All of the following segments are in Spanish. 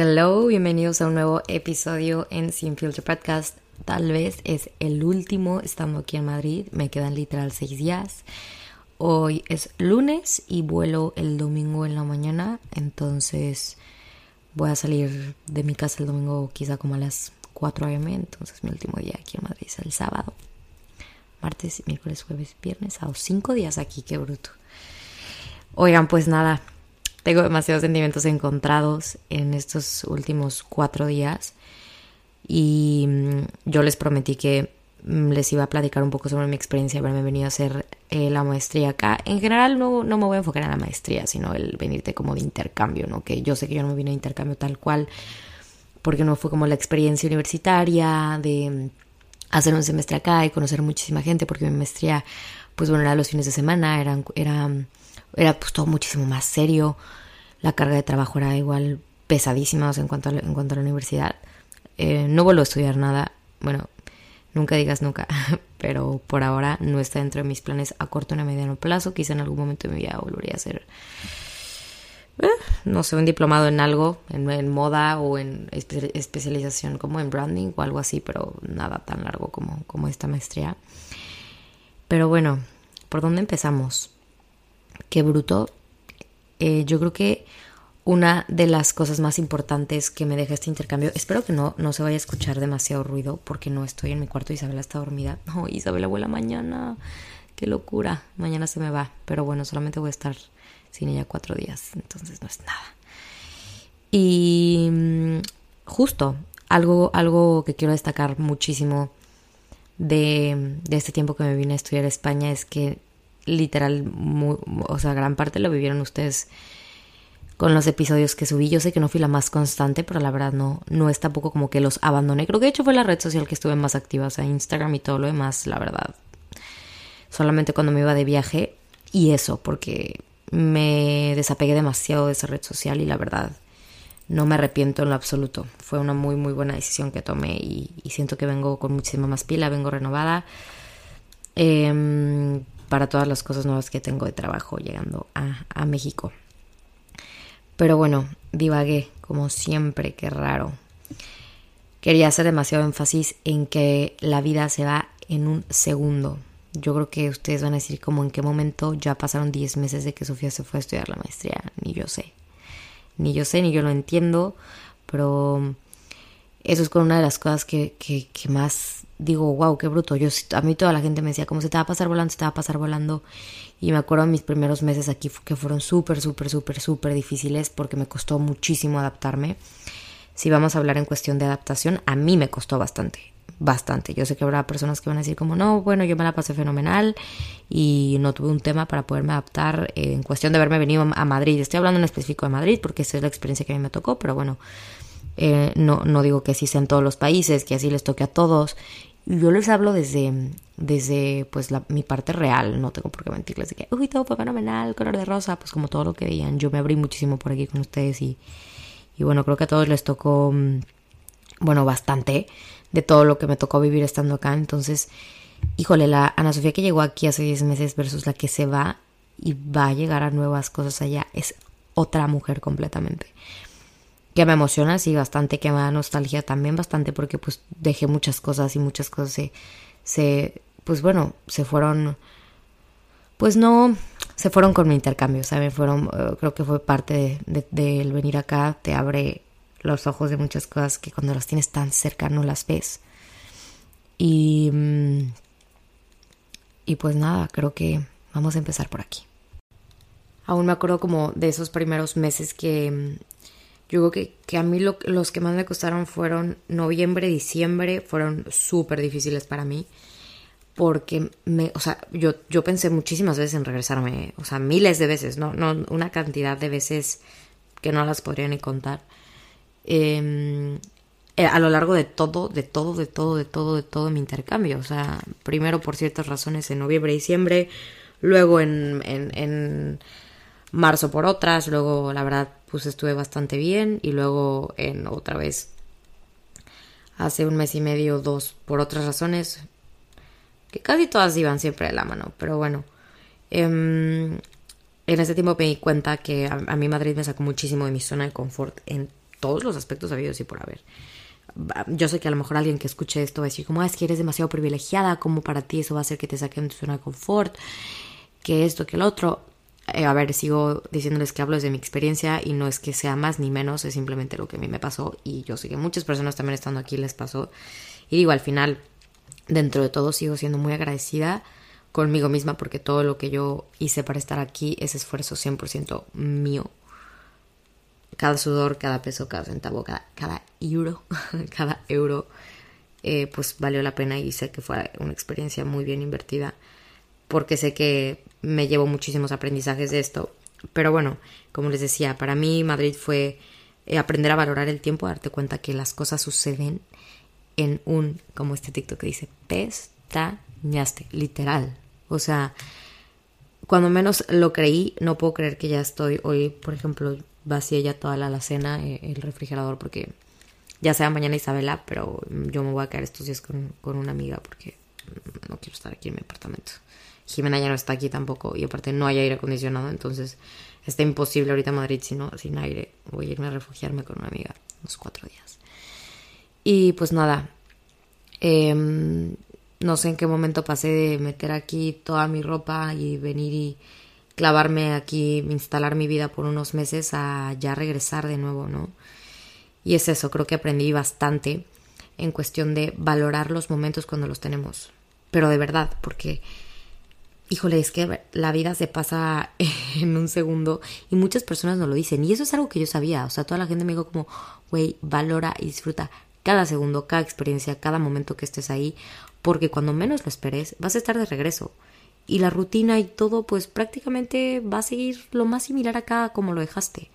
Hello, bienvenidos a un nuevo episodio en Sin Filter Podcast. Tal vez es el último estando aquí en Madrid. Me quedan literal seis días. Hoy es lunes y vuelo el domingo en la mañana. Entonces voy a salir de mi casa el domingo quizá como a las 4 am. Entonces mi último día aquí en Madrid es el sábado. Martes, miércoles, jueves, viernes. A cinco días aquí, qué bruto. Oigan, pues nada, tengo demasiados sentimientos encontrados en estos últimos cuatro días y mm, yo les prometí que mm, les iba a platicar un poco sobre mi experiencia haberme venido a hacer eh, la maestría acá. En general no, no me voy a enfocar en la maestría, sino el venirte como de intercambio, ¿no? Que yo sé que yo no me vine de intercambio tal cual, porque no fue como la experiencia universitaria de mm, hacer un semestre acá y conocer muchísima gente, porque mi maestría, pues bueno, era los fines de semana, eran, era, era pues todo muchísimo más serio la carga de trabajo era igual pesadísima en, cuanto a, en cuanto a la universidad. Eh, no vuelvo a estudiar nada, bueno, nunca digas nunca, pero por ahora no está dentro de mis planes a corto y a mediano plazo. Quizá en algún momento de mi vida volvería a hacer, eh, no sé, un diplomado en algo, en, moda o en especialización como en branding o algo así, pero nada tan largo como, como esta maestría. Pero bueno, ¿por dónde empezamos? Qué bruto eh, yo creo que una de las cosas más importantes que me deja este intercambio, espero que no, no se vaya a escuchar demasiado ruido porque no estoy en mi cuarto, Isabela está dormida. No, Isabela vuela mañana, qué locura, mañana se me va, pero bueno, solamente voy a estar sin ella cuatro días, entonces no es nada. Y mm, justo, algo, algo que quiero destacar muchísimo de, de este tiempo que me vine a estudiar a España es que literal, o sea, gran parte lo vivieron ustedes con los episodios que subí. Yo sé que no fui la más constante, pero la verdad no, no es tampoco como que los abandoné. Creo que de hecho fue la red social que estuve más activa, o sea, Instagram y todo lo demás, la verdad. Solamente cuando me iba de viaje y eso, porque me desapegué demasiado de esa red social y la verdad no me arrepiento en lo absoluto. Fue una muy, muy buena decisión que tomé y, siento que vengo con muchísima más pila, vengo renovada. Eh, para todas las cosas nuevas que tengo de trabajo llegando a, México. Pero bueno, divagué, como siempre, qué raro. Quería hacer demasiado énfasis en que la vida se va en un segundo. Yo creo que ustedes van a decir como en qué momento ya pasaron 10 meses de que Sofía se fue a estudiar la maestría. Ni yo sé. Ni yo sé, ni yo lo entiendo. Pero eso es con una de las cosas que, que, que más digo, wow, qué bruto. Yo, a mí toda la gente me decía, como se te va a pasar volando, se te va a pasar volando. Y me acuerdo mis primeros meses aquí que fueron súper, súper, súper, súper difíciles porque me costó muchísimo adaptarme. Si vamos a hablar en cuestión de adaptación, a mí me costó bastante, bastante. Yo sé que habrá personas que van a decir como, no, bueno, yo me la pasé fenomenal y no tuve un tema para poderme adaptar en cuestión de haberme venido a Madrid. Estoy hablando en específico de Madrid porque esa es la experiencia que a mí me tocó, pero bueno, eh, no, no digo que así sea en todos los países, que así les toque a todos yo les hablo desde, desde pues la, mi parte real, no tengo por qué mentirles de que, uy, todo fue fenomenal, color de rosa, pues como todo lo que veían, yo me abrí muchísimo por aquí con ustedes y, y bueno, creo que a todos les tocó, mm, bueno, bastante de todo lo que me tocó vivir estando acá, entonces, híjole, la Ana Sofía que llegó aquí hace 10 meses versus la que se va y va a llegar a nuevas cosas allá, es otra mujer completamente que me emociona, sí, bastante, que me da nostalgia también bastante, porque pues dejé muchas cosas y muchas cosas se, se pues bueno, se fueron, pues no, se fueron con mi intercambio, ¿sabes? Fueron, eh, creo que fue parte del de, venir acá, te abre los ojos de muchas cosas que cuando las tienes tan cerca no las ves. Y, mm, y pues nada, creo que vamos a empezar por aquí. Aún me acuerdo como de esos primeros meses que yo creo que, a mí los que más me costaron fueron noviembre, diciembre, fueron súper difíciles para mí. Porque me, o sea, yo, yo pensé muchísimas veces en regresarme, o sea, miles de veces, no, no una cantidad de veces que no las podría ni contar. Em, eh, a lo largo de todo, de todo, de todo, de todo, de todo mi intercambio. O sea, primero por ciertas razones en noviembre, diciembre, luego en, en marzo por otras, luego la verdad pues estuve bastante bien y luego en otra vez hace un mes y medio, dos, por otras razones, que casi todas iban siempre de la mano, pero bueno, em, en ese tiempo me di cuenta que a, mí Madrid me sacó muchísimo de mi zona de confort en todos los aspectos habidos y por haber. Yo sé que a lo mejor alguien que escuche esto va a decir como, ah, es que eres demasiado privilegiada, como para ti eso va a hacer que te saquen de tu zona de confort, que esto, que el otro. Eh, a ver, sigo diciéndoles que hablo desde mi experiencia y no es que sea más ni menos, es simplemente lo que a mí me pasó y yo sé que muchas personas también estando aquí les pasó. Y digo, al final, dentro de todo sigo siendo muy agradecida conmigo misma porque todo lo que yo hice para estar aquí es esfuerzo 100% mío. Cada sudor, cada peso, cada centavo, cada, cada euro, cada euro, eh, pues valió la pena y sé que fue una experiencia muy bien invertida porque sé que me llevo muchísimos aprendizajes de esto. Pero bueno, como les decía, para mí Madrid fue eh, aprender a valorar el tiempo, darte cuenta que las cosas suceden en un, como este TikTok que dice, pestañaste, literal. O sea, cuando menos lo creí, no puedo creer que ya estoy hoy, por ejemplo, vacía ya toda la alacena, eh, el refrigerador, porque ya sea mañana Isabela, pero yo me voy a quedar estos días con, con una amiga porque no quiero estar aquí en mi apartamento. Jimena ya no está aquí tampoco y aparte no hay aire acondicionado, entonces está imposible ahorita Madrid sino, sin aire. Voy a irme a refugiarme con una amiga unos cuatro días. Y pues nada, em, no sé en qué momento pasé de meter aquí toda mi ropa y venir y clavarme aquí, instalar mi vida por unos meses a ya regresar de nuevo, ¿no? Y es eso, creo que aprendí bastante en cuestión de valorar los momentos cuando los tenemos. Pero de verdad, porque, híjole, es que la vida se pasa en un segundo y muchas personas no lo dicen. Y eso es algo que yo sabía. O sea, toda la gente me dijo como, güey, valora y disfruta cada segundo, cada experiencia, cada momento que estés ahí, porque cuando menos lo esperes, vas a estar de regreso. Y la rutina y todo, pues prácticamente va a seguir lo más similar acá como lo dejaste.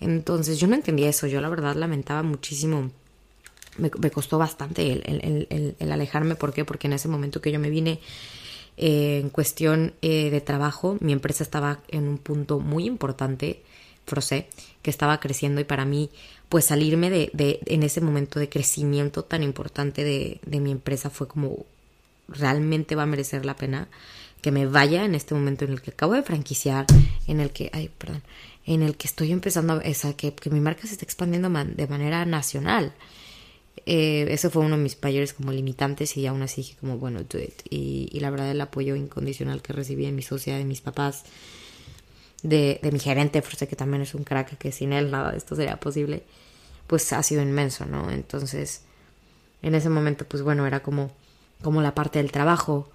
Entonces yo no entendía eso, yo la verdad lamentaba muchísimo, me, costó bastante el, alejarme, ¿por qué? Porque en ese momento que yo me vine eh, en cuestión eh, de trabajo, mi empresa estaba en un punto muy importante, Frosé, que estaba creciendo y para mí pues salirme de, de, en ese momento de crecimiento tan importante de, de mi empresa fue como realmente va a merecer la pena que me vaya en este momento en el que acabo de franquiciar, en el que, ay, perdón, en el que estoy empezando, a, que, que mi marca se está expandiendo de manera nacional. Eh, eso fue uno de mis mayores como limitantes y aún así dije como, bueno, do it. Y, la verdad el apoyo incondicional que recibí de mi socia, de mis papás, de, mi gerente, sé que también es un crack, que sin él nada de esto sería posible, pues ha sido inmenso, ¿no? Entonces, en ese momento, pues bueno, era como, como la parte del trabajo.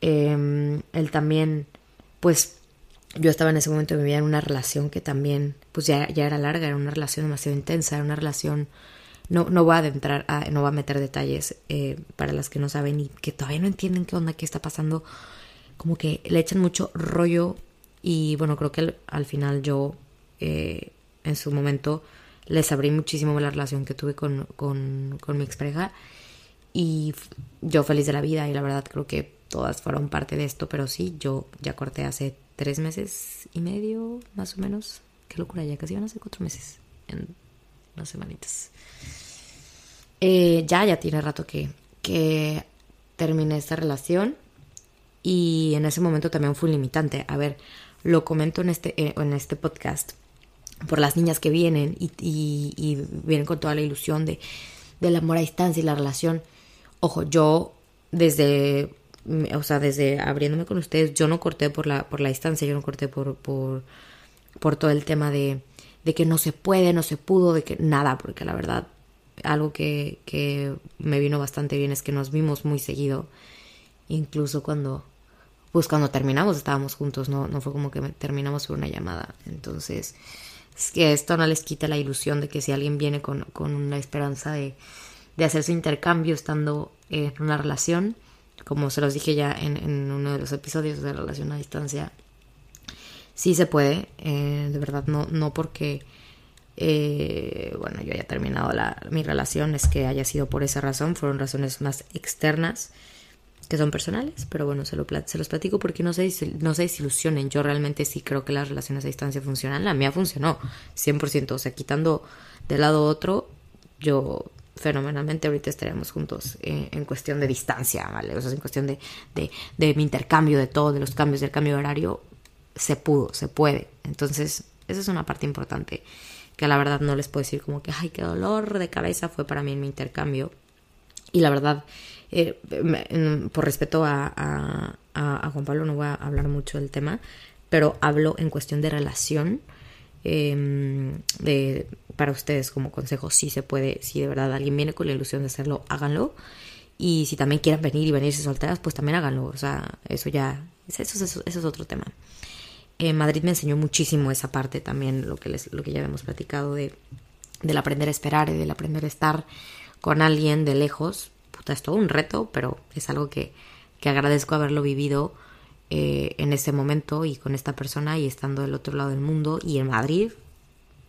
Eh, él también, pues yo estaba en ese momento de en una relación que también, pues ya, ya era larga, era una relación demasiado intensa, era una relación, no, no voy a adentrar, a, no voy a meter detalles eh, para las que no saben y que todavía no entienden qué onda, qué está pasando, como que le echan mucho rollo y bueno, creo que al, final yo eh, en su momento les abrí muchísimo la relación que tuve con, con, con mi expareja y yo feliz de la vida y la verdad creo que todas fueron parte de esto, pero sí, yo ya corté hace tres meses y medio, más o menos. Qué locura, ya casi van a ser cuatro meses, en unas semanitas. Eh, ya, ya tiene rato que, que terminé esta relación y en ese momento también fue limitante. A ver, lo comento en este, eh, en este podcast por las niñas que vienen y, y, vienen con toda la ilusión de, del amor a distancia y la relación. Ojo, yo desde o sea, desde abriéndome con ustedes, yo no corté por la, por la distancia, yo no corté por, por, por todo el tema de, de que no se puede, no se pudo, de que nada, porque la verdad, algo que, que me vino bastante bien es que nos vimos muy seguido, incluso cuando, pues cuando terminamos estábamos juntos, no, no fue como que terminamos por una llamada, entonces es que esto no les quita la ilusión de que si alguien viene con, con una esperanza de, de hacer su intercambio estando en una relación, como se los dije ya en, uno de los episodios de relación a distancia, sí se puede, eh, de verdad, no, no porque, eh, bueno, yo haya terminado la, mi relación, es que haya sido por esa razón, fueron razones más externas que son personales, pero bueno, se, lo, se los platico porque no se, no se desilusionen, yo realmente sí creo que las relaciones a distancia funcionan, la mía funcionó 100%, o sea, quitando de lado otro, yo fenomenalmente ahorita estaríamos juntos eh, en cuestión de distancia, ¿vale? O sea, en cuestión de, de, de, mi intercambio, de todo, de los cambios, del cambio horario, se pudo, se puede. Entonces, esa es una parte importante que la verdad no les puedo decir como que, ay, qué dolor de cabeza fue para mí en mi intercambio. Y la verdad, eh, por respeto a, a, Juan Pablo, no voy a hablar mucho del tema, pero hablo en cuestión de relación. Em, de, para ustedes como consejo, si se puede, si de verdad alguien viene con la ilusión de hacerlo, háganlo. Y si también quieren venir y venirse solteras, pues también háganlo. O sea, eso ya, eso es otro tema. Eh, Madrid me enseñó muchísimo esa parte también, lo que, les, lo que ya habíamos platicado de, del aprender a esperar y del aprender a estar con alguien de lejos. Puta, es todo un reto, pero es algo que, que agradezco haberlo vivido eh, en ese momento y con esta persona y estando del otro lado del mundo y en Madrid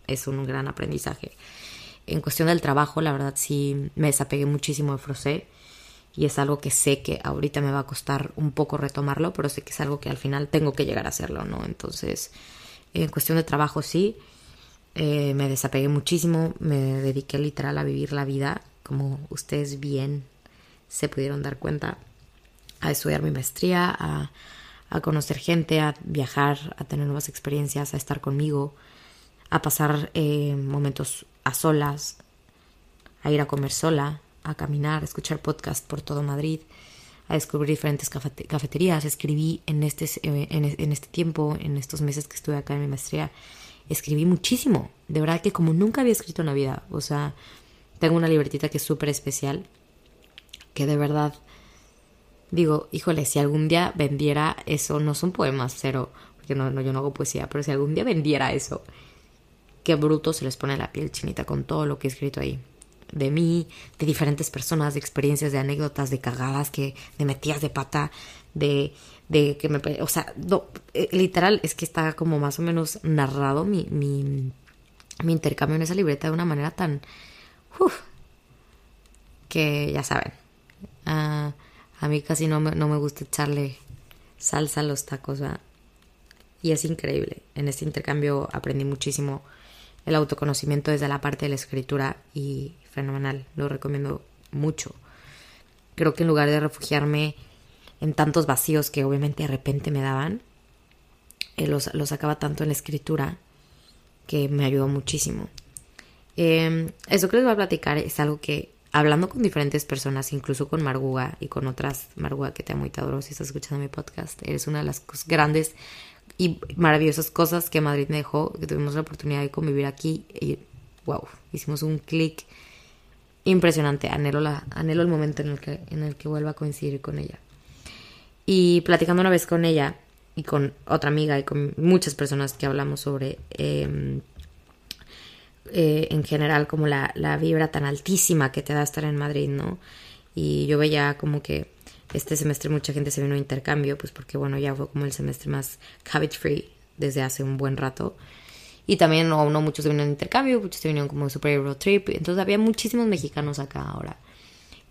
es un gran aprendizaje. En cuestión del trabajo, la verdad sí me desapegué muchísimo de Frosé y es algo que sé que ahorita me va a costar un poco retomarlo, pero sé que es algo que al final tengo que llegar a hacerlo, ¿no? Entonces, en cuestión de trabajo sí, eh, me desapegué muchísimo, me dediqué literal a vivir la vida, como ustedes bien se pudieron dar cuenta, a estudiar mi maestría, a, a conocer gente, a viajar, a tener nuevas experiencias, a estar conmigo, a pasar eh, momentos a solas, a ir a comer sola, a caminar, a escuchar podcast por todo Madrid, a descubrir diferentes cafeterías. Escribí en este, eh, en, este tiempo, en estos meses que estuve acá en mi maestría, escribí muchísimo. De verdad que como nunca había escrito en la vida. O sea, tengo una libretita que es súper especial, que de verdad digo, híjole, si algún día vendiera eso, no son poemas, cero, porque no, yo no hago poesía, pero si algún día vendiera eso, qué bruto se les pone la piel chinita con todo lo que he escrito ahí de mí, de diferentes personas, de experiencias, de anécdotas, de cagadas, que, de metidas de pata, de, de que me... O sea, eh, literal, es que está como más o menos narrado mi, mi, mi intercambio en esa libreta de una manera tan... que ya saben. Ah, a mí casi no me, no me gusta echarle salsa a los tacos, Y es increíble. En este intercambio aprendí muchísimo el autoconocimiento desde la parte de la escritura y fenomenal, lo recomiendo mucho. Creo que en lugar de refugiarme en tantos vacíos que obviamente de repente me daban, eh, los, los, sacaba tanto en la escritura que me ayudó muchísimo. Eh, eso que les voy a platicar es algo que hablando con diferentes personas, incluso con Marguga y con otras, Marguga que te amo y te adoro si estás escuchando mi podcast, eres una de las grandes y maravillosas cosas que Madrid me dejó, que tuvimos la oportunidad de convivir aquí y wow, hicimos un clic impresionante. Anhelo, la, anhelo el momento en el, que, en el que vuelva a coincidir con ella. Y platicando una vez con ella y con otra amiga y con muchas personas que hablamos sobre eh, eh, en general como la, la vibra tan altísima que te da estar en Madrid, ¿no? Y yo veía como que este semestre mucha gente se vino a intercambio, pues porque bueno, ya fue como el semestre más habit free desde hace un buen rato. Y también no, no muchos se vinieron a intercambio, muchos se vinieron como super road trip. Entonces había muchísimos mexicanos acá ahora.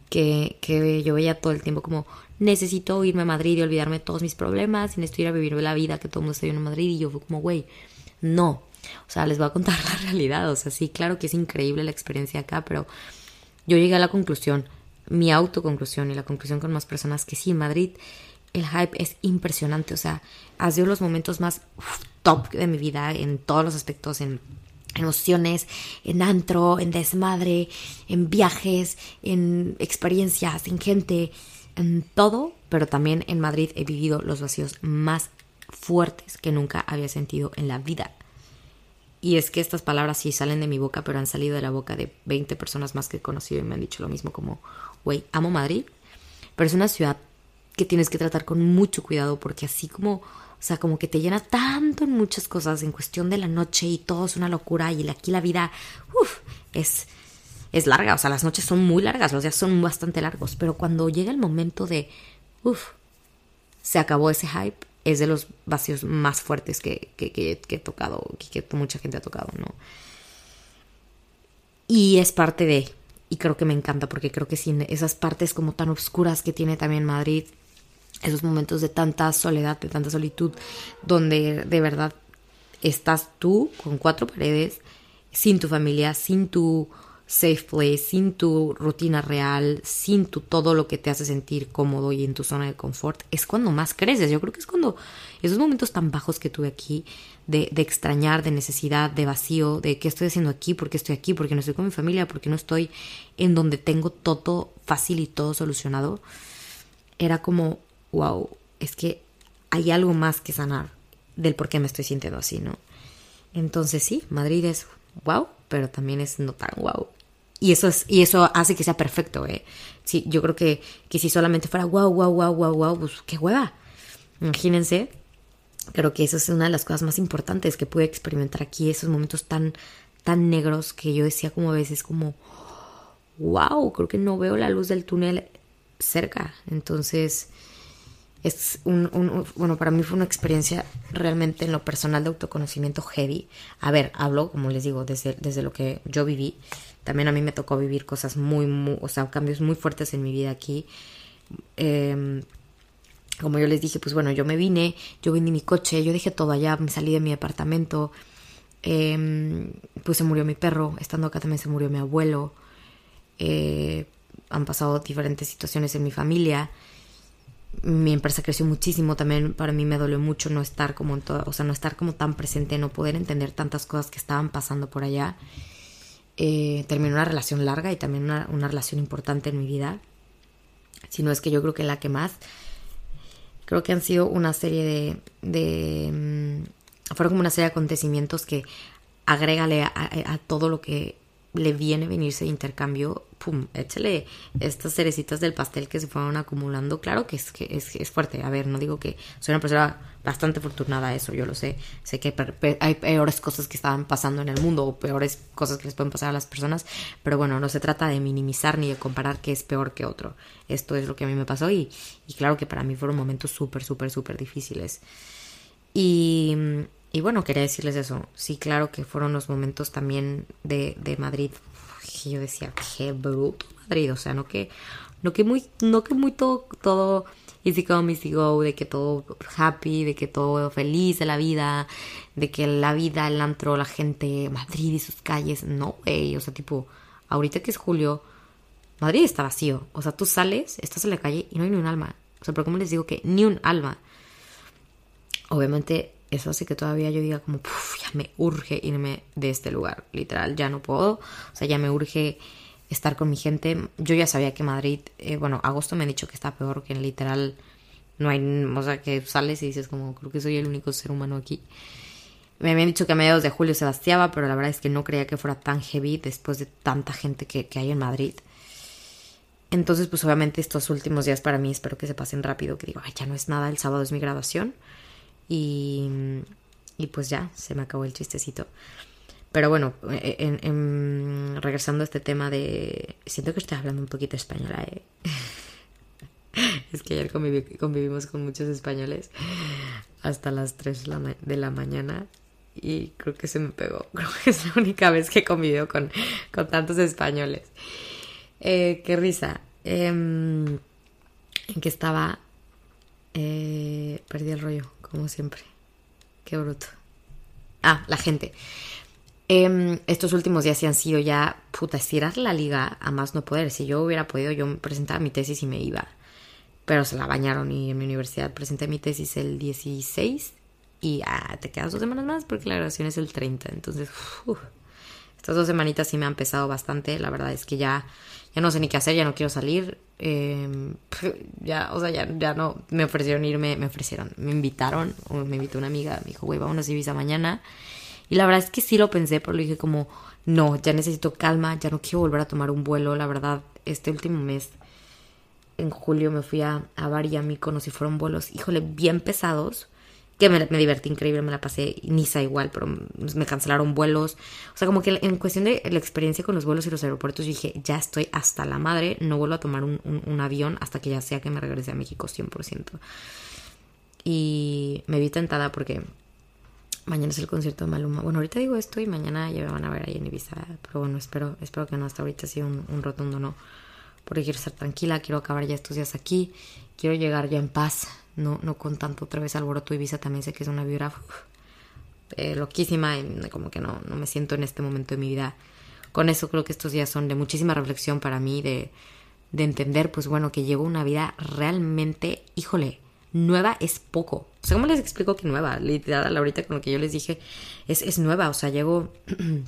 Que, que yo veía todo el tiempo como necesito irme a Madrid y olvidarme de todos mis problemas y necesito ir a vivir la vida que todo el mundo está viviendo en Madrid. Y yo fue como, güey, no, o sea, les voy a contar la realidad. O sea, sí, claro que es increíble la experiencia acá, pero yo llegué a la conclusión, mi autoconclusión y la conclusión con más personas, que sí, en Madrid el hype es impresionante. O sea, ha sido los momentos más top de mi vida en todos los aspectos, en emociones, en antro, en desmadre, en viajes, en experiencias, en gente, en todo, pero también en Madrid he vivido los vacíos más fuertes que nunca había sentido en la vida. Y es que estas palabras sí salen de mi boca, pero han salido de la boca de 20 personas más que he conocido y me han dicho lo mismo como, güey, amo Madrid, pero es una ciudad que tienes que tratar con mucho cuidado porque así como, o sea, como que te llena tanto en muchas cosas en cuestión de la noche y todo es una locura y aquí la vida, es, es larga, o sea, las noches son muy largas, los días son bastante largos, pero cuando llega el momento de, uff, se acabó ese hype, es de los vacíos más fuertes que, he tocado, que, mucha gente ha tocado, ¿no? Y es parte de, y creo que me encanta porque creo que sin esas partes como tan oscuras que tiene también Madrid, esos momentos de tanta soledad, de tanta solitud, donde de verdad estás tú con cuatro paredes, sin tu familia, sin tu safe place, sin tu rutina real, sin tu todo lo que te hace sentir cómodo y en tu zona de confort, es cuando más creces. Yo creo que es cuando esos momentos tan bajos que tuve aquí, de, extrañar, de necesidad, de vacío, de qué estoy haciendo aquí, por qué estoy aquí, porque no estoy con mi familia, porque no estoy en donde tengo todo fácil y todo solucionado, era como, wow, es que hay algo más que sanar del por qué me estoy sintiendo así, ¿no? Entonces sí, Madrid es wow, pero también es no tan wow. Y eso, es, y eso hace que sea perfecto, ¿eh? Sí, yo creo que, que si solamente fuera wow, wow, wow, wow, wow, pues qué hueva. Imagínense, creo que eso es una de las cosas más importantes que pude experimentar aquí, esos momentos tan, tan negros que yo decía como a veces como, wow, creo que no veo la luz del túnel cerca. Entonces, es un, un, bueno, para mí fue una experiencia realmente en lo personal de autoconocimiento heavy. A ver, hablo, como les digo, desde, desde lo que yo viví. También a mí me tocó vivir cosas muy, o sea, cambios muy fuertes en mi vida aquí. Eh, como yo les dije, pues bueno, yo me vine, yo vendí mi coche, yo dejé todo allá, me salí de mi departamento. Eh, pues se murió mi perro, estando acá también se murió mi abuelo. Eh, han pasado diferentes situaciones en mi familia mi empresa creció muchísimo también para mí me dolió mucho no estar como en todo, o sea no estar como tan presente no poder entender tantas cosas que estaban pasando por allá. Eh, terminó una relación larga y también una, una, relación importante en mi vida. Si no es que yo creo que la que más creo que han sido una serie de, de um, fueron como una serie de acontecimientos que agrégale a todo lo que le viene a venirse de intercambio, pum, échale estas cerecitas del pastel que se fueron acumulando. Claro que es, que es, fuerte. A ver, no digo que soy una persona bastante afortunada, eso yo lo sé. Sé que hay peores cosas que estaban pasando en el mundo o peores cosas que les pueden pasar a las personas, pero bueno, no se trata de minimizar ni de comparar qué es peor que otro. Esto es lo que a mí me pasó y, y claro que para mí fueron momentos súper, súper, súper difíciles. Y y bueno, quería decirles eso. Sí, claro que fueron los momentos también de, de Madrid. Y yo decía, qué bruto Madrid. O sea, no que, no que muy, no que muy todo, todo easy come, easy go, de que todo happy, de que todo feliz de la vida, de que la vida, el antro, la gente, Madrid y sus calles. No, güey. O sea, tipo, ahorita que es julio, Madrid está vacío. O sea, tú sales, estás en la calle y no hay ni un alma. O sea, pero como les digo que ni un alma. Obviamente eso hace que todavía yo diga como, ya me urge irme de este lugar, literal, ya no puedo, o sea, ya me urge estar con mi gente. Yo ya sabía que Madrid, eh, bueno, agosto me han dicho que está peor, que en literal no hay, o sea, que sales y dices como, creo que soy el único ser humano aquí. Me habían dicho que a mediados de julio se vaciaba, pero la verdad es que no creía que fuera tan heavy después de tanta gente que, que hay en Madrid. Entonces, pues obviamente estos últimos días para mí espero que se pasen rápido, que digo, ay, ya no es nada, el sábado es mi graduación. Y, y pues ya, se me acabó el chistecito. Pero bueno, en, en, regresando a este tema de... Siento que estoy hablando un poquito española, ¿eh? es que ayer convivimos con muchos españoles hasta las 3 de la mañana y creo que se me pegó. Creo que es la única vez que he convivido con, con tantos españoles. Eh, qué risa. Eh, en que estaba... Eh, perdí el rollo como siempre. Qué bruto. Ah, la gente. Eh, estos últimos días sí han sido ya, puta, estirar la liga a más no poder. Si yo hubiera podido, yo presentaba mi tesis y me iba. Pero se la bañaron y en mi universidad presenté mi tesis el 16 y ah, te quedas dos semanas más porque la graduación es el 30. Entonces, estas dos semanitas sí me han pesado bastante. La verdad es que ya, ya no sé ni qué hacer, ya no quiero salir. Eh, ya, o sea, ya, ya no me ofrecieron irme, me ofrecieron, me invitaron, o me invitó una amiga, me dijo, güey, vámonos a Ibiza mañana. Y la verdad es que sí lo pensé, pero le dije como, no, ya necesito calma, ya no quiero volver a tomar un vuelo. La verdad, este último mes, en julio, me fui a, a Bari y a fueron vuelos, híjole, bien pesados que me, divertí increíble, me la pasé Niza igual, pero me cancelaron vuelos. O sea, como que en cuestión de la experiencia con los vuelos y los aeropuertos, dije, ya estoy hasta la madre, no vuelvo a tomar un, avión hasta que ya sea que me regrese a México 100%. Y me vi tentada porque mañana es el concierto de Maluma. Bueno, ahorita digo esto y mañana ya me van a ver ahí en Ibiza. Pero bueno, espero, espero que no hasta ahorita sea un, un rotundo no. Porque quiero estar tranquila, quiero acabar ya estos días aquí, quiero llegar ya en paz no, no con tanto otra vez alboroto Ibiza también sé que es una vibra eh, loquísima y como que no, no me siento en este momento de mi vida con eso creo que estos días son de muchísima reflexión para mí, de, de entender, pues bueno, que llevo una vida realmente, híjole, nueva es poco. O sea, ¿cómo les explico que nueva? Literal, ahorita con lo que yo les dije, es, es nueva. O sea, llego,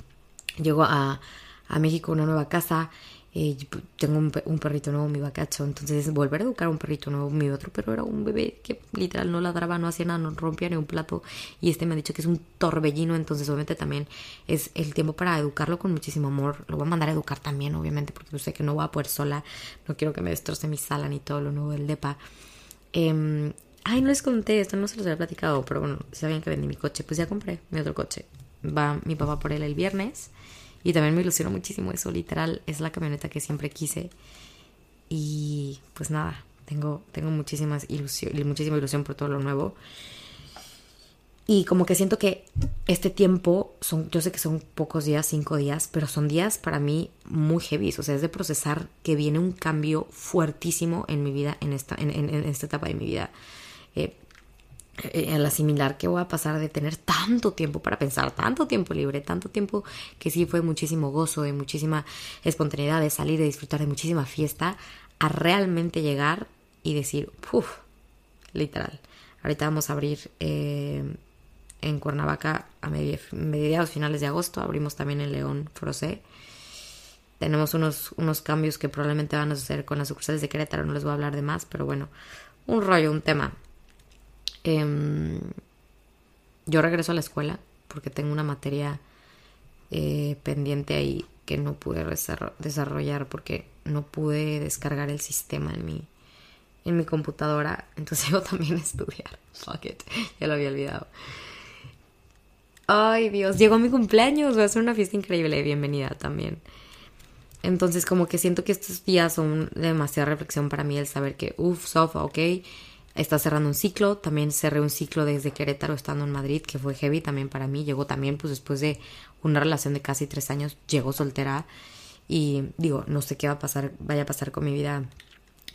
llego a, a México, una nueva casa, eh, tengo un, un, perrito nuevo, mi vacacho, entonces volver a educar a un perrito nuevo, mi otro perro era un bebé que literal no ladraba, no hacía nada, no rompía ni un plato. Y este me ha dicho que es un torbellino, entonces obviamente también es el tiempo para educarlo con muchísimo amor, lo voy a mandar a educar también obviamente porque yo sé que no voy a poder sola, no quiero que me destroce mi sala ni todo lo nuevo del depa. Eh, ay, no les conté, esto no se los había platicado, pero bueno, sabían que vendí mi coche, pues ya compré mi otro coche, va mi papá por él el viernes y también me ilusionó muchísimo eso, literal, es la camioneta que siempre quise. Y pues nada, tengo, tengo muchísimas ilusión, muchísima ilusión por todo lo nuevo. Y como que siento que este tiempo, son, yo sé que son pocos días, cinco días, pero son días para mí muy heavy. O sea, es de procesar que viene un cambio fuertísimo en mi vida, en esta, en, en, esta etapa de mi vida. Eh, al asimilar que voy a pasar de tener tanto tiempo para pensar, tanto tiempo libre, tanto tiempo que sí fue muchísimo gozo, de muchísima espontaneidad, de salir, de disfrutar de muchísima fiesta, a realmente llegar y decir, uff, literal. Ahorita vamos a abrir eh, en Cuernavaca a mediados finales de agosto, abrimos también en León Frosé. Tenemos unos, unos cambios que probablemente van a suceder con las sucursales de Querétaro, no les voy a hablar de más, pero bueno, un rollo, un tema. Eh, yo regreso a la escuela porque tengo una materia eh, pendiente ahí que no pude desarrollar porque no pude descargar el sistema en mi, en mi computadora. Entonces yo también a estudiar. Fuck it. Ya lo había olvidado. Ay, Dios. Llegó mi cumpleaños. Va a ser una fiesta increíble. Bienvenida también. Entonces, como que siento que estos días son demasiada reflexión para mí el saber que, uff, sofa, ok está cerrando un ciclo. También cerré un ciclo desde Querétaro estando en Madrid, que fue heavy también para mí. Llegó también, pues después de una relación de casi tres años, llegó soltera. Y digo, no sé qué va a pasar, vaya a pasar con mi vida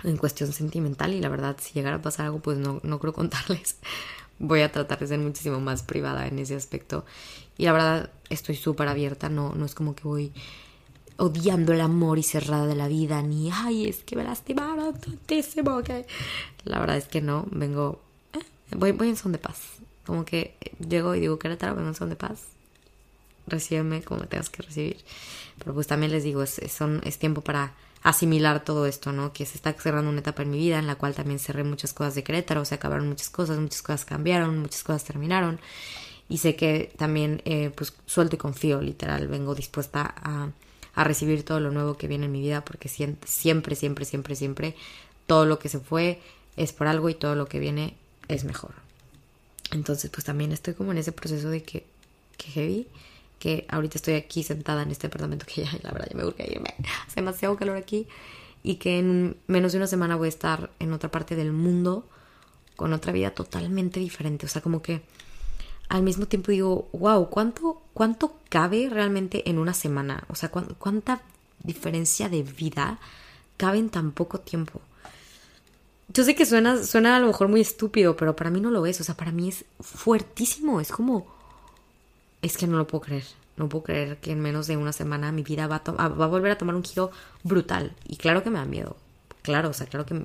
en cuestión sentimental. Y la verdad, si llegara a pasar algo, pues no, no creo contarles. Voy a tratar de ser muchísimo más privada en ese aspecto. Y la verdad, estoy súper abierta. No, no es como que voy odiando el amor y cerrada de la vida, ni, ay, es que me lastimaron tantísimo, que la verdad es que no, vengo, eh, voy, voy en son de paz, como que llego y digo, Querétaro, vengo en son de paz, recíbeme como me tengas que recibir, pero pues también les digo, es, son, es tiempo para asimilar todo esto, ¿no? Que se está cerrando una etapa en mi vida en la cual también cerré muchas cosas de Querétaro, se acabaron muchas cosas, muchas cosas cambiaron, muchas cosas terminaron. Y sé que también eh, pues suelto y confío, literal, vengo dispuesta a a recibir todo lo nuevo que viene en mi vida, porque siempre, siempre, siempre, siempre, todo lo que se fue es por algo y todo lo que viene es mejor. Entonces, pues también estoy como en ese proceso de que, que heavy, que ahorita estoy aquí sentada en este apartamento que ya, la verdad, ya me urge irme, hace demasiado calor aquí, y que en menos de una semana voy a estar en otra parte del mundo con otra vida totalmente diferente. O sea, como que al mismo tiempo digo, wow, ¿cuánto, cuánto cabe realmente en una semana? O sea, ¿cuánta diferencia de vida cabe en tan poco tiempo? Yo sé que suena, suena a lo mejor muy estúpido, pero para mí no lo es. O sea, para mí es fuertísimo. Es como... Es que no lo puedo creer. No puedo creer que en menos de una semana mi vida va a, va a volver a tomar un giro brutal. Y claro que me da miedo. Claro, o sea, claro que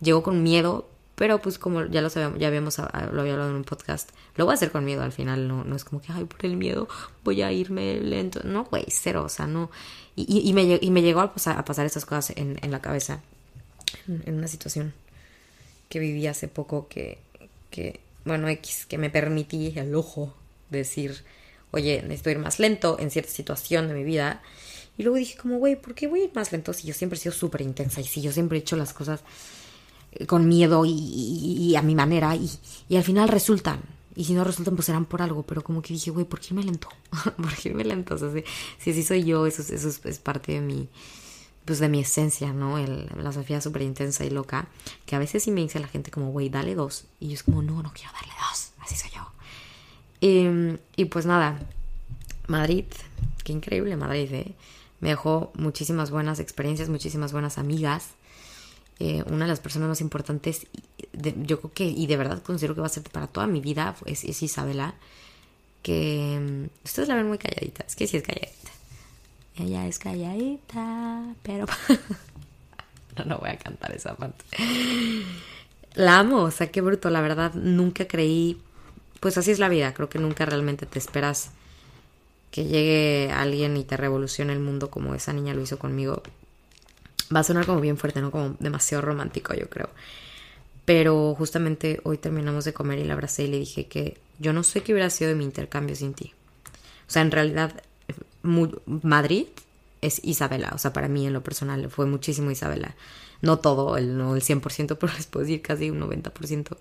llego con miedo, pero pues como ya lo sabíamos, ya habíamos lo había hablado en un podcast, lo voy a hacer con miedo al final, no, no es como que, ay, por el miedo voy a irme lento. No, güey, cero, o sea, no. Y, y, me, y me llegó a pasar, a pasar estas cosas en, en la cabeza, en, una situación que viví hace poco que, que, bueno, X, que me permití al ojo decir, oye, necesito ir más lento en cierta situación de mi vida. Y luego dije como, güey, ¿por qué voy a ir más lento si yo siempre he sido súper intensa y si yo siempre he hecho las cosas con miedo y, a mi manera y, y, al final resultan. Y si no resultan, pues serán por algo. Pero como que dije, güey, ¿por qué irme lento? ¿Por qué irme lento? O si, así soy yo, eso, eso es, parte de mi, pues de mi esencia, ¿no? El, la Sofía súper intensa y loca. Que a veces sí me dice la gente como, güey, dale dos. Y yo es como, no, no quiero darle dos. Así soy yo. Y, y pues nada, Madrid, qué increíble Madrid, ¿eh? Me dejó muchísimas buenas experiencias, muchísimas buenas amigas. Eh, una de las personas más importantes, yo creo que, y de verdad considero que va a ser para toda mi vida, es, es Isabela, que mm, ustedes la ven muy calladita, es que sí es calladita. Ella es calladita, pero... no, no voy a cantar esa parte. La amo, o sea, qué bruto, la verdad, nunca creí... Pues así es la vida, creo que nunca realmente te esperas que llegue alguien y te revolucione el mundo como esa niña lo hizo conmigo. Va a sonar como bien fuerte, ¿no? Como demasiado romántico, yo creo. Pero justamente hoy terminamos de comer y la abracé y le dije que yo no sé qué hubiera sido de mi intercambio sin ti. O sea, en realidad, Madrid es Isabela. O sea, para mí en lo personal fue muchísimo Isabela. No todo, el, no el 100%, pero les puedo decir casi un 90%.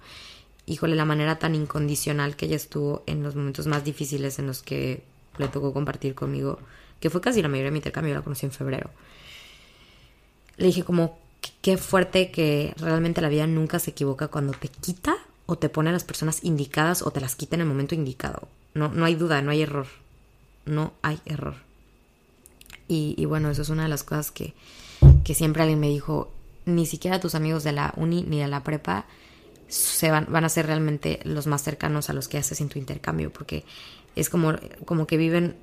Híjole, la manera tan incondicional que ella estuvo en los momentos más difíciles en los que le tocó compartir conmigo, que fue casi la mayoría de mi intercambio, la conocí en febrero. Le dije como, qué fuerte que realmente la vida nunca se equivoca cuando te quita o te pone a las personas indicadas o te las quita en el momento indicado. No, no hay duda, no hay error. No hay error. Y, bueno, eso es una de las cosas que, que siempre alguien me dijo, ni siquiera tus amigos de la uni ni de la prepa se van, van a ser realmente los más cercanos a los que haces en tu intercambio, porque es como, como que viven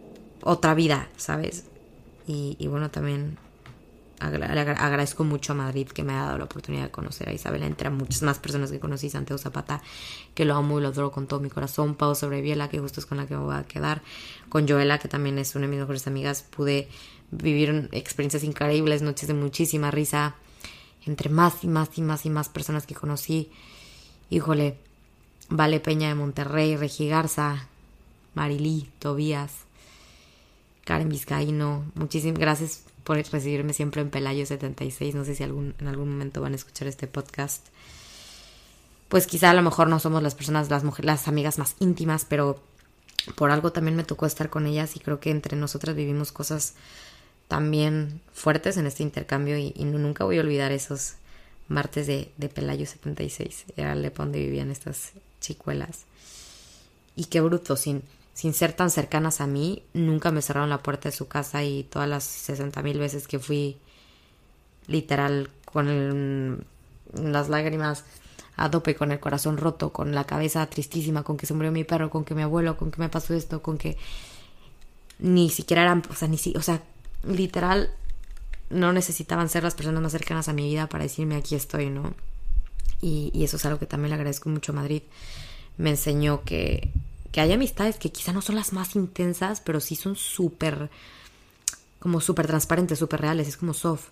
otra vida, ¿sabes? Y, y bueno, también agradezco mucho a Madrid que me ha dado la oportunidad de conocer a Isabela entre muchas más personas que conocí, Santiago Zapata, que lo amo y lo adoro con todo mi corazón, Pau Sobreviela, que justo es con la que me voy a quedar, con Joela, que también es una de mis mejores amigas, pude vivir experiencias increíbles, noches de muchísima risa, entre más y más y más y más personas que conocí, híjole, Vale Peña de Monterrey, Regi Garza, Marilí, Tobías, Karen Vizcaíno, muchísimas gracias por recibirme siempre en Pelayo 76. No sé si algún, en algún momento van a escuchar este podcast. Pues quizá a lo mejor no somos las personas, las mujeres, las amigas más íntimas, pero por algo también me tocó estar con ellas y creo que entre nosotras vivimos cosas también fuertes en este intercambio y, nunca voy a olvidar esos martes de, de Pelayo 76. Era el donde vivían estas chicuelas. Y qué bruto, sin, sin ser tan cercanas a mí, nunca me cerraron la puerta de su casa y todas las 60 mil veces que fui literal con las lágrimas a tope, con el corazón roto, con la cabeza tristísima, con que se murió mi perro, con que mi abuelo, con que me pasó esto, con que ni siquiera eran, o sea, ni si, o sea, literal no necesitaban ser las personas más cercanas a mi vida para decirme aquí estoy, ¿no? Y, y eso es algo que también le agradezco mucho a Madrid. Me enseñó que que hay amistades que quizá no son las más intensas, pero sí son súper, como súper transparentes, súper reales, es como soft.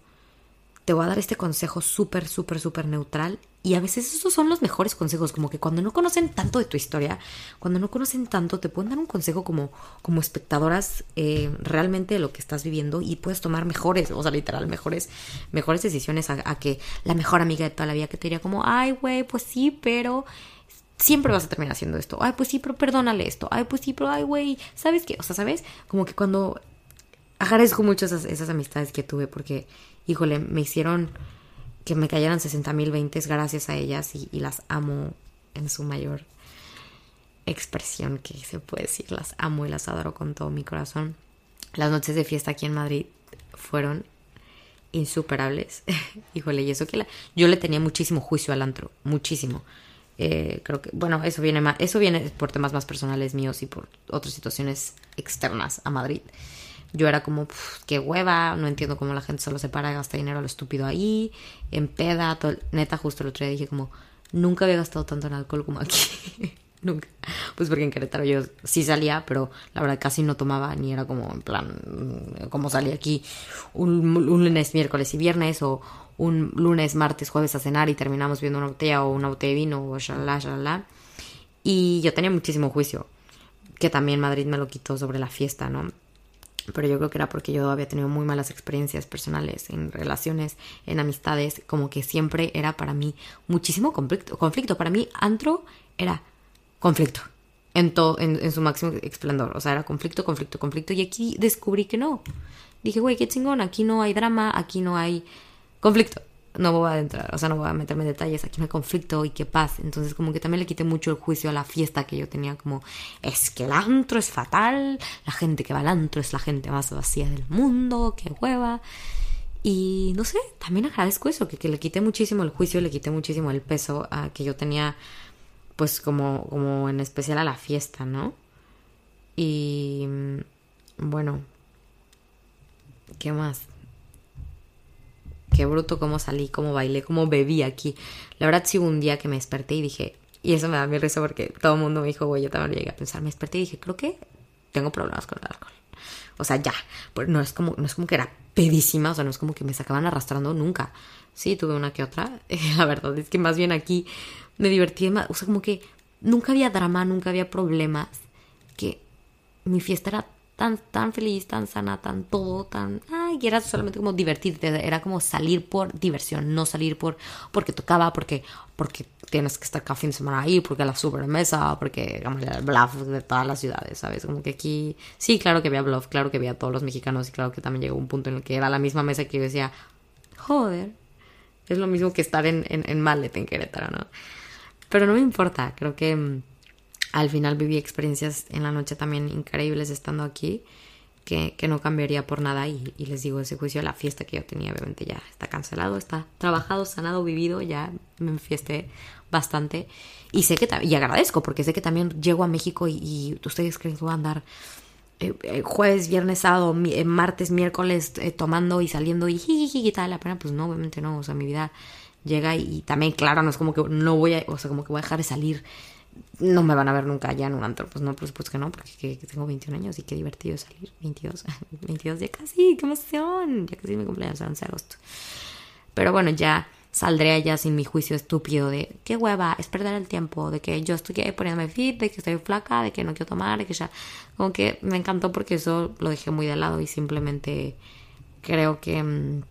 Te voy a dar este consejo súper, súper, súper neutral. Y a veces esos son los mejores consejos, como que cuando no conocen tanto de tu historia, cuando no conocen tanto, te pueden dar un consejo como, como espectadoras eh, realmente de lo que estás viviendo y puedes tomar mejores, o sea, literal, mejores, mejores decisiones a, a que la mejor amiga de toda la vida que te diría como, ay, güey, pues sí, pero siempre vas a terminar haciendo esto. Ay, pues sí, pero perdónale esto. Ay, pues sí, pero ay, güey, ¿sabes qué? O sea, ¿sabes? Como que cuando agradezco mucho esas, esas amistades que tuve porque, híjole, me hicieron que me cayeran 60 mil veintes gracias a ellas y, las amo en su mayor expresión que se puede decir. Las amo y las adoro con todo mi corazón. Las noches de fiesta aquí en Madrid fueron insuperables. híjole, y eso que yo le tenía muchísimo juicio al antro, muchísimo. Eh, creo que, bueno, eso viene, más, eso viene por temas más personales míos y por otras situaciones externas a Madrid. Yo era como, qué hueva, no entiendo cómo la gente solo se para y gasta dinero a lo estúpido ahí, en peda, neta, justo el otro día dije como, nunca había gastado tanto en alcohol como aquí. nunca. Pues porque en Querétaro yo sí salía, pero la verdad casi no tomaba, ni era como en plan, como salía aquí un, un lunes, miércoles y viernes o un lunes, martes, jueves a cenar y terminamos viendo una botella o una botella de vino o shalala, shalala. Y yo tenía muchísimo juicio, que también Madrid me lo quitó sobre la fiesta, ¿no? Pero yo creo que era porque yo había tenido muy malas experiencias personales en relaciones, en amistades, como que siempre era para mí muchísimo conflicto. conflicto. Para mí, antro era conflicto en, todo, en, en su máximo esplendor. O sea, era conflicto, conflicto, conflicto. Y aquí descubrí que no. Dije, güey, qué chingón, aquí no hay drama, aquí no hay conflicto. No voy a entrar, o sea, no voy a meterme en detalles, aquí no hay conflicto y qué paz. Entonces, como que también le quité mucho el juicio a la fiesta que yo tenía, como, es que el antro es fatal, la gente que va al antro es la gente más vacía del mundo, qué hueva. Y no sé, también agradezco eso, que, que le quité muchísimo el juicio, le quité muchísimo el peso a que yo tenía, pues como, como en especial a la fiesta, ¿no? Y bueno, ¿Qué más? Qué bruto cómo salí, cómo bailé, cómo bebí aquí. La verdad sí hubo un día que me desperté y dije, y eso me da mi risa porque todo el mundo me dijo, güey, yo también llegué a pensar, me desperté y dije, creo que tengo problemas con el alcohol. O sea, ya, no es como, no es como que era pedísima, o sea, no es como que me sacaban arrastrando nunca. Sí, tuve una que otra. La verdad es que más bien aquí me divertí más, o sea, como que nunca había drama, nunca había problemas, que mi fiesta era tan, tan feliz, tan sana, tan todo, tan... Ay, y era solamente como divertirte, era como salir por diversión, no salir por porque tocaba, porque, porque tienes que estar cada fin de semana ahí, porque la mesa porque el bluff de todas las ciudades, ¿sabes? Como que aquí, sí, claro que había bluff, claro que había todos los mexicanos y claro que también llegó un punto en el que era la misma mesa que yo decía, joder, es lo mismo que estar en, en, en Mallet, en Querétaro, ¿no? Pero no me importa, creo que mm, al final viví experiencias en la noche también increíbles estando aquí, que, que no cambiaría por nada. Y, y, les digo, ese juicio, la fiesta que yo tenía, obviamente ya está cancelado, está trabajado, sanado, vivido, ya me enfiesté bastante. Y sé que, y agradezco, porque sé que también llego a México y, y ustedes creen que voy a andar eh, eh, jueves, viernes, sábado, eh, martes, miércoles tomando y saliendo y y tal, la pena, pues no, obviamente no, o sea, mi vida llega y, también, claro, no es como que no voy a, o sea, como que voy a dejar de salir, no me van a ver nunca ya en un antro, pues no, por supuesto que no, porque tengo 21 años y qué divertido salir, 22, 22 ya casi, qué emoción, ya casi mi cumpleaños, 11 de agosto. Pero bueno, ya saldré allá sin mi juicio estúpido de qué hueva, es perder el tiempo, de que yo estoy poniéndome fit, de que estoy flaca, de que no quiero tomar, de que ya, como que me encantó porque eso lo dejé muy de lado y simplemente creo que, mm,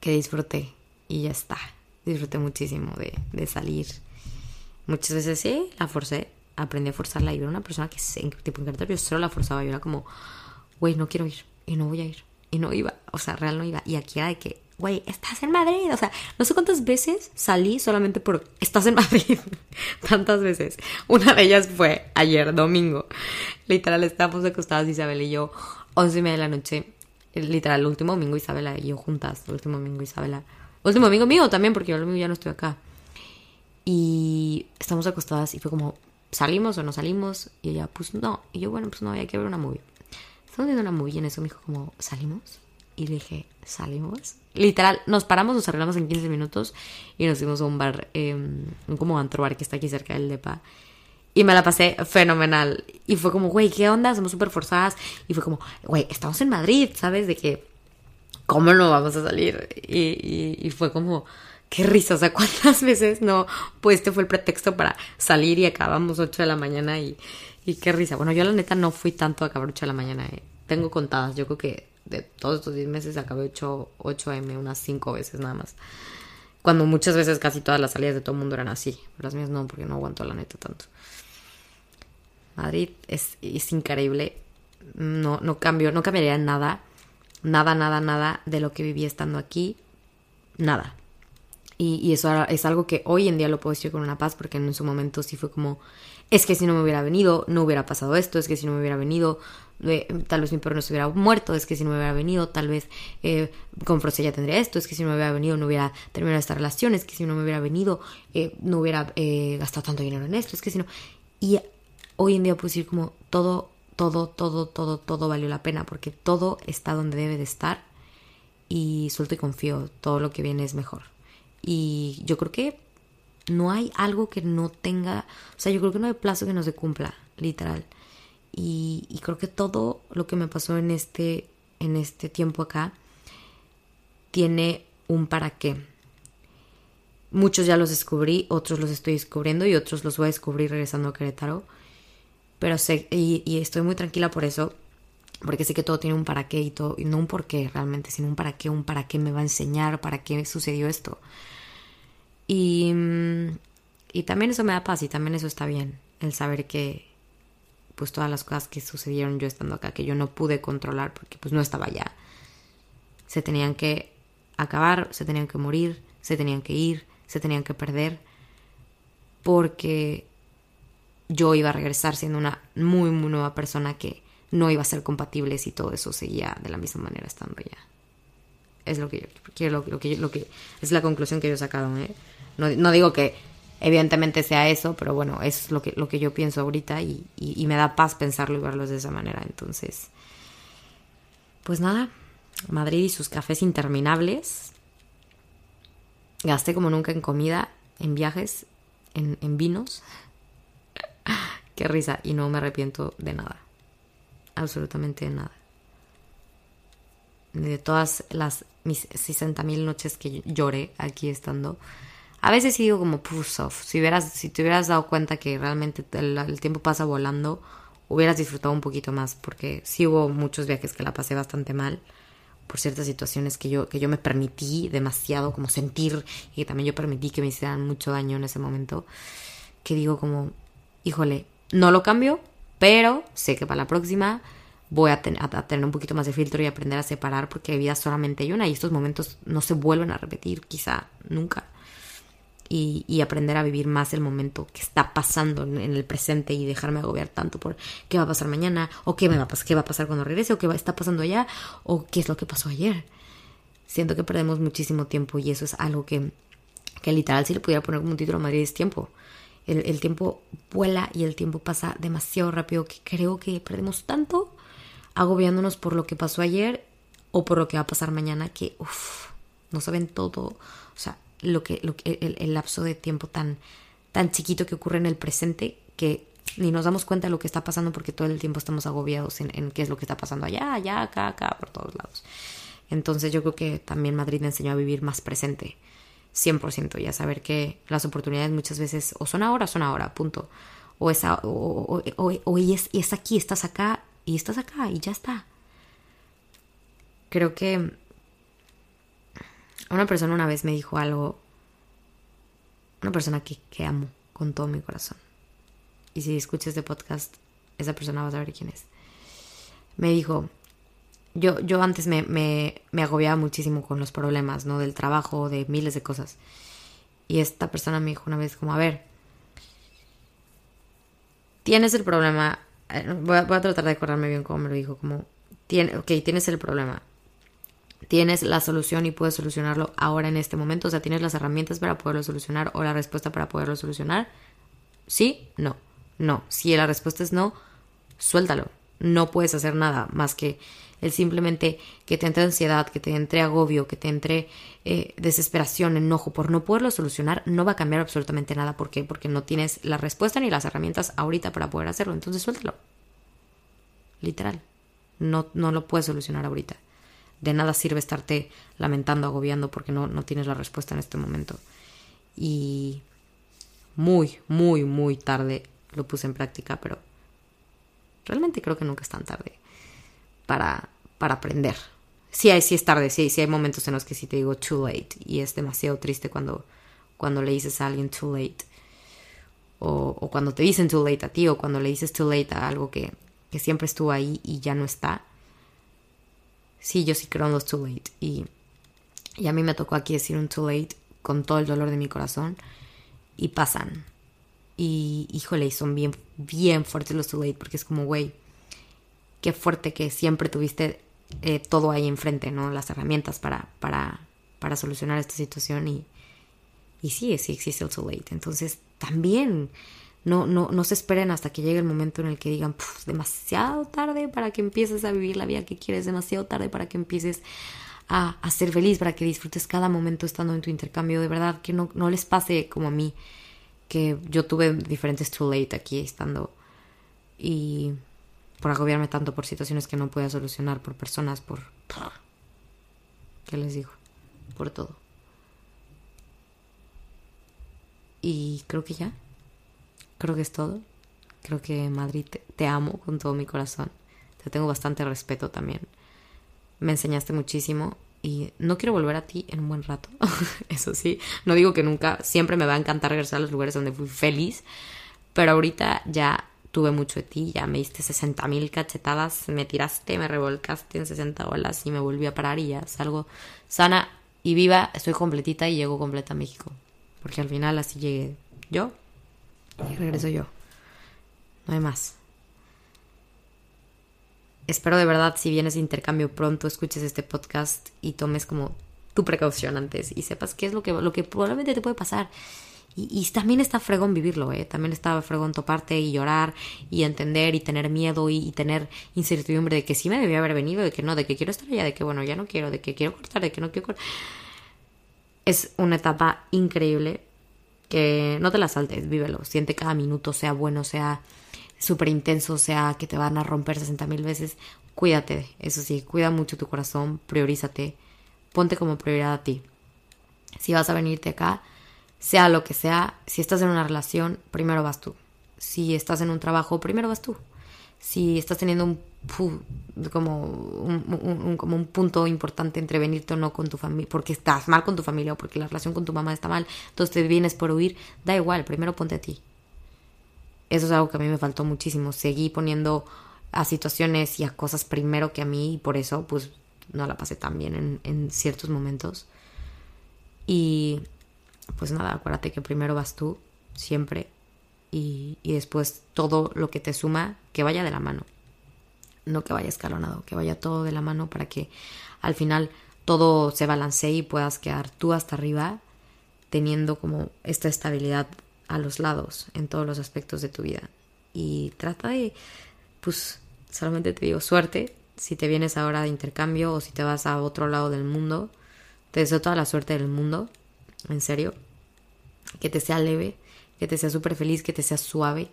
que disfruté y ya está. Disfruté muchísimo de, de salir. Muchas veces sí, la forcé, aprendí a forzarla. Y era una persona que en tipo en yo solo la forzaba, yo era como, güey, no quiero ir y no voy a ir y no iba, o sea, real no iba. Y aquí era de que, güey, estás en Madrid, o sea, no sé cuántas veces salí solamente por, estás en Madrid, tantas veces. Una de ellas fue ayer, domingo, literal, estábamos acostadas Isabel y yo, once y media de la noche, literal, el último domingo Isabela y yo juntas, el último domingo Isabela último amigo mío también, porque yo ya no estoy acá. Y estamos acostadas y fue como, ¿salimos o no salimos? Y ella, pues no. Y yo, bueno, pues no, hay que ver una movie. Estamos viendo una movie y en eso me dijo como, ¿salimos? Y le dije, ¿salimos? Literal, nos paramos, nos arreglamos en 15 minutos y nos fuimos a un bar, eh, un como antro bar que está aquí cerca del DEPA. Y me la pasé fenomenal. Y fue como, güey, ¿qué onda? Somos súper forzadas. Y fue como, güey, estamos en Madrid, ¿sabes? De que ¿cómo no vamos a salir? Y, y, fue como, qué risa, o sea, ¿cuántas veces no? Pues este fue el pretexto para salir y acabamos 8 de la mañana y, y qué risa. Bueno, yo la neta no fui tanto a acabar 8 de la mañana, eh. tengo contadas, yo creo que de todos estos 10 meses acabé 8, 8 m unas 5 veces nada más. Cuando muchas veces casi todas las salidas de todo el mundo eran así, las mías no, porque no aguanto la neta tanto. Madrid es, es increíble, no, no cambio, no cambiaría nada Nada, nada, nada de lo que viví estando aquí. Nada. Y, eso es algo que hoy en día lo puedo decir con una paz porque en su momento sí fue como, es que si no me hubiera venido, no hubiera pasado esto, es que si no me hubiera venido, tal vez mi perro no se hubiera muerto, es que si no me hubiera venido, tal vez eh, con ya tendría esto, es que si no me hubiera venido no hubiera terminado esta relación, es que si no me hubiera venido eh, no hubiera eh, gastado tanto dinero en esto, es que si no... Y hoy en día puedo decir como todo todo, todo, todo, todo valió la pena porque todo está donde debe de estar y suelto y confío, todo lo que viene es mejor. Y yo creo que no hay algo que no tenga, o sea, yo creo que no hay plazo que no se cumpla, literal. Y, creo que todo lo que me pasó en este, en este tiempo acá tiene un para qué. Muchos ya los descubrí, otros los estoy descubriendo y otros los voy a descubrir regresando a Querétaro pero sé, y, estoy muy tranquila por eso, porque sé que todo tiene un para qué y todo, y no un por qué realmente, sino un para qué, un para qué me va a enseñar, para qué sucedió esto. Y, y también eso me da paz y también eso está bien, el saber que pues todas las cosas que sucedieron yo estando acá, que yo no pude controlar porque pues no estaba allá, se tenían que acabar, se tenían que morir, se tenían que ir, se tenían que perder, porque yo iba a regresar siendo una muy, muy nueva persona que no iba a ser compatible si todo eso seguía de la misma manera estando ya. Es lo que yo quiero, lo, que, lo que es la conclusión que yo he sacado. ¿eh? No, no, digo que evidentemente sea eso, pero bueno, es lo que, lo que yo pienso ahorita y, y, y me da paz pensarlo y verlo de esa manera. Entonces, pues nada, Madrid y sus cafés interminables. Gasté como nunca en comida, en viajes, en, en vinos. Qué risa. Y no me arrepiento de nada. Absolutamente de nada. De todas las mis 60 mil noches que lloré aquí estando. A veces sí digo como, puff, Si, hubieras, si te hubieras dado cuenta que realmente el, tiempo pasa volando, hubieras disfrutado un poquito más. Porque sí hubo muchos viajes que la pasé bastante mal por ciertas situaciones que yo, que yo me permití demasiado como sentir y que también yo permití que me hicieran mucho daño en ese momento, que digo como, híjole, no lo cambio, pero sé que para la próxima voy a, tener un poquito más de filtro y aprender a separar porque vida solamente hay una y estos momentos no se vuelven a repetir, quizá nunca y, aprender a vivir más el momento que está pasando en, el presente y dejarme agobiar tanto por qué va a pasar mañana o qué, me va, a qué va a pasar cuando regrese o qué va, está pasando allá o qué es lo que pasó ayer. Siento que perdemos muchísimo tiempo y eso es algo que, que literal si le pudiera poner como un título a Madrid es tiempo. El, el, tiempo vuela y el tiempo pasa demasiado rápido que creo que perdemos tanto agobiándonos por lo que pasó ayer o por lo que va a pasar mañana que uff, no saben todo. O sea, lo que, lo que el, lapso de tiempo tan, tan chiquito que ocurre en el presente que ni nos damos cuenta de lo que está pasando porque todo el tiempo estamos agobiados en, qué es lo que está pasando allá, allá, acá, acá, por todos lados. Entonces yo creo que también Madrid me enseñó a vivir más presente, 100%, y a saber que las oportunidades muchas veces o son ahora son ahora, punto. O es, o, o, es, es aquí, estás acá y estás acá y ya está. Creo que una persona una vez me dijo algo, una persona que, que amo con todo mi corazón. Y si escuchas este podcast, esa persona va a saber quién es. Me dijo, yo, yo antes me, me, me, agobiaba muchísimo con los problemas, ¿no? Del trabajo, de miles de cosas. Y esta persona me dijo una vez como, a ver, tienes el problema, eh, voy a, tratar de acordarme bien cómo me lo dijo, como, tiene, ok, tienes el problema, tienes la solución y puedes solucionarlo ahora en este momento, o sea, tienes las herramientas para poderlo solucionar o la respuesta para poderlo solucionar. ¿Sí? No. No. Si la respuesta es no, suéltalo. No puedes hacer nada más que el simplemente que te entre ansiedad, que te entre agobio, que te entre eh, desesperación, enojo por no poderlo solucionar, no va a cambiar absolutamente nada. ¿Por qué? Porque no tienes la respuesta ni las herramientas ahorita para poder hacerlo. Entonces suéltalo. Literal. No, no lo puedes solucionar ahorita de nada sirve estarte lamentando, agobiando porque no, no tienes la respuesta en este momento. Y muy, muy, muy tarde lo puse en práctica, pero realmente creo que nunca es tan tarde para, para aprender. Sí, hay, sí es tarde, sí, sí hay momentos en los que sí te digo too late y es demasiado triste cuando, cuando le dices a alguien too late. O, o cuando te dicen too late a ti o cuando le dices too late a algo que, que siempre estuvo ahí y ya no está sí, yo sí creo en los too late. Y, y a mí me tocó aquí decir un too late con todo el dolor de mi corazón. Y pasan. Y híjole, y son bien, bien fuertes los too late. Porque es como, güey, qué fuerte que siempre tuviste eh, todo ahí enfrente, ¿no? Las herramientas para, para, para solucionar esta situación. Y, y sí, sí existe el too late. Entonces, también no, no, no se esperen hasta que llegue el momento en el que digan, demasiado tarde para que empieces a vivir la vida que quieres, demasiado tarde para que empieces a, a, ser feliz, para que disfrutes cada momento estando en tu intercambio. De verdad, que no, no les pase como a mí, que yo tuve diferentes too late aquí estando y por agobiarme tanto por situaciones que no podía solucionar, por personas, por... ¿Qué les digo? Por todo. Y creo que ya. Creo que es todo. Creo que Madrid te, amo con todo mi corazón. Te tengo bastante respeto también. Me enseñaste muchísimo y no quiero volver a ti en un buen rato. Eso sí, no digo que nunca, siempre me va a encantar regresar a los lugares donde fui feliz, pero ahorita ya tuve mucho de ti, ya me diste 60 mil cachetadas, me tiraste, me revolcaste en 60 olas y me volví a parar y ya salgo sana y viva, estoy completita y llego completa a México. Porque al final así llegué yo y regreso yo. No hay más. Espero de verdad, si vienes de intercambio pronto, escuches este podcast y tomes como tu precaución antes y sepas qué es lo que, lo que probablemente te puede pasar. Y, también está fregón vivirlo, ¿eh? También está fregón toparte y llorar y entender y tener miedo y, tener incertidumbre de que sí me debía haber venido, de que no, de que quiero estar allá, de que bueno, ya no quiero, de que quiero cortar, de que no quiero cortar. Es una etapa increíble que no te la saltes, vívelo, siente cada minuto, sea bueno, sea súper intenso, sea que te van a romper 60 mil veces, cuídate, eso sí, cuida mucho tu corazón, priorízate, ponte como prioridad a ti. Si vas a venirte acá, sea lo que sea, si estás en una relación, primero vas tú. Si estás en un trabajo, primero vas tú. Si estás teniendo un como un, como un punto importante entre venirte o no con tu familia, porque estás mal con tu familia o porque la relación con tu mamá está mal, entonces te vienes por huir, da igual, primero ponte a ti. Eso es algo que a mí me faltó muchísimo. Seguí poniendo a situaciones y a cosas primero que a mí y por eso pues no la pasé tan bien en, en ciertos momentos. Y pues nada, acuérdate que primero vas tú, siempre, y, después todo lo que te suma, que vaya de la mano. No que vaya escalonado, que vaya todo de la mano para que al final todo se balancee y puedas quedar tú hasta arriba teniendo como esta estabilidad a los lados en todos los aspectos de tu vida. Y trata de, pues, solamente te digo suerte si te vienes ahora de intercambio o si te vas a otro lado del mundo. Te deseo toda la suerte del mundo, en serio. Que te sea leve, que te sea súper feliz, que te sea suave.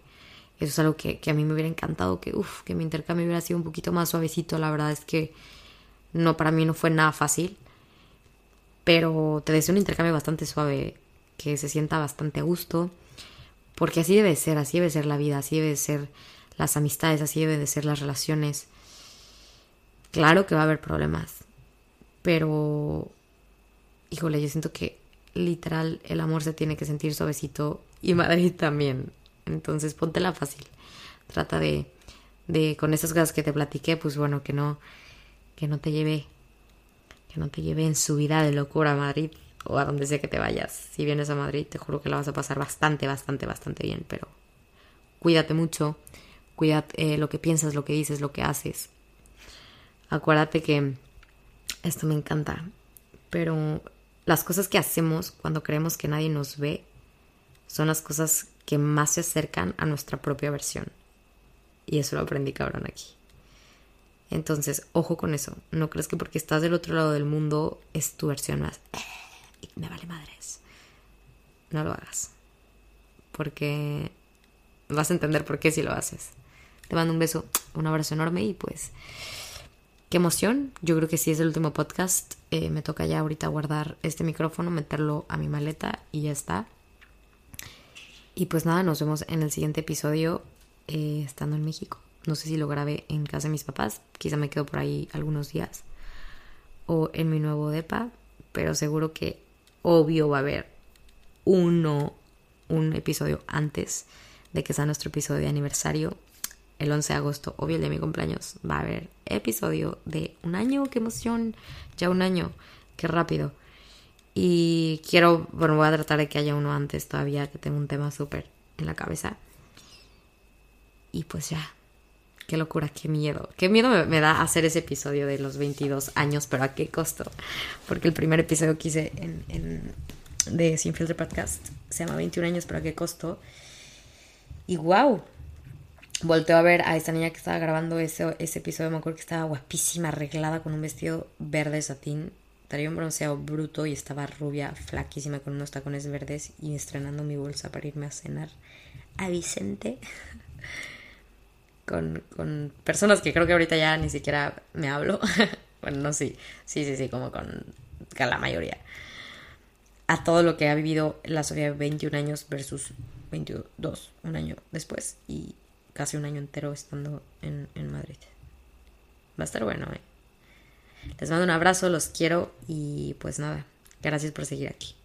Eso es algo que, a mí me hubiera encantado, que, uf, que mi intercambio hubiera sido un poquito más suavecito. La verdad es que no, para mí no fue nada fácil. Pero te deseo un intercambio bastante suave, que se sienta bastante a gusto. Porque así debe ser, así debe ser la vida, así debe ser las amistades, así deben de ser las relaciones. Claro que va a haber problemas, pero, híjole, yo siento que literal el amor se tiene que sentir suavecito y Madrid también. Entonces póntela fácil. Trata de, de con esas cosas que te platiqué, pues bueno, que no, que no te lleve, que no te lleve en su vida de locura a Madrid o a donde sea que te vayas. Si vienes a Madrid, te juro que la vas a pasar bastante, bastante, bastante bien, pero cuídate mucho, cuídate eh, lo que piensas, lo que dices, lo que haces acuérdate que esto me encanta, pero las cosas que hacemos cuando creemos que nadie nos ve son las cosas que más se acercan a nuestra propia versión. Y eso lo aprendí cabrón aquí. Entonces, ojo con eso. No crees que porque estás del otro lado del mundo es tu versión más. Eh, me vale madres. No lo hagas. Porque vas a entender por qué si lo haces. Te mando un beso, un abrazo enorme y pues qué emoción. Yo creo que si es el último podcast. Eh, me toca ya ahorita guardar este micrófono, meterlo a mi maleta y ya está. Y pues nada, nos vemos en el siguiente episodio eh, estando en México. No sé si lo grabé en casa de mis papás, quizá me quedo por ahí algunos días. O en mi nuevo depa, pero seguro que obvio va a haber uno, un episodio antes de que sea nuestro episodio de aniversario el 11 de agosto, obvio el de mi cumpleaños, va a haber episodio de un año, qué emoción, ya un año, qué rápido. Y quiero, bueno, voy a tratar de que haya uno antes todavía, que tengo un tema súper en la cabeza. Y pues ya, qué locura, qué miedo. Qué miedo me, da hacer ese episodio de los 22 años, pero a qué costo. Porque el primer episodio que hice en, de Sin Filter Podcast se llama 21 años, pero a qué costo. Y wow, volteo a ver a esta niña que estaba grabando ese, ese episodio. Me acuerdo que estaba guapísima, arreglada con un vestido verde satín. Traía un bronceado bruto y estaba rubia, flaquísima, con unos tacones verdes y estrenando mi bolsa para irme a cenar a Vicente. con, con personas que creo que ahorita ya ni siquiera me hablo. bueno, no, sí, sí, sí, sí, como con, la mayoría. A todo lo que ha vivido la Sofía 21 años versus 22, un año después. Y casi un año entero estando en, en Madrid. Va a estar bueno, ¿eh? Les mando un abrazo, los quiero y pues nada, gracias por seguir aquí.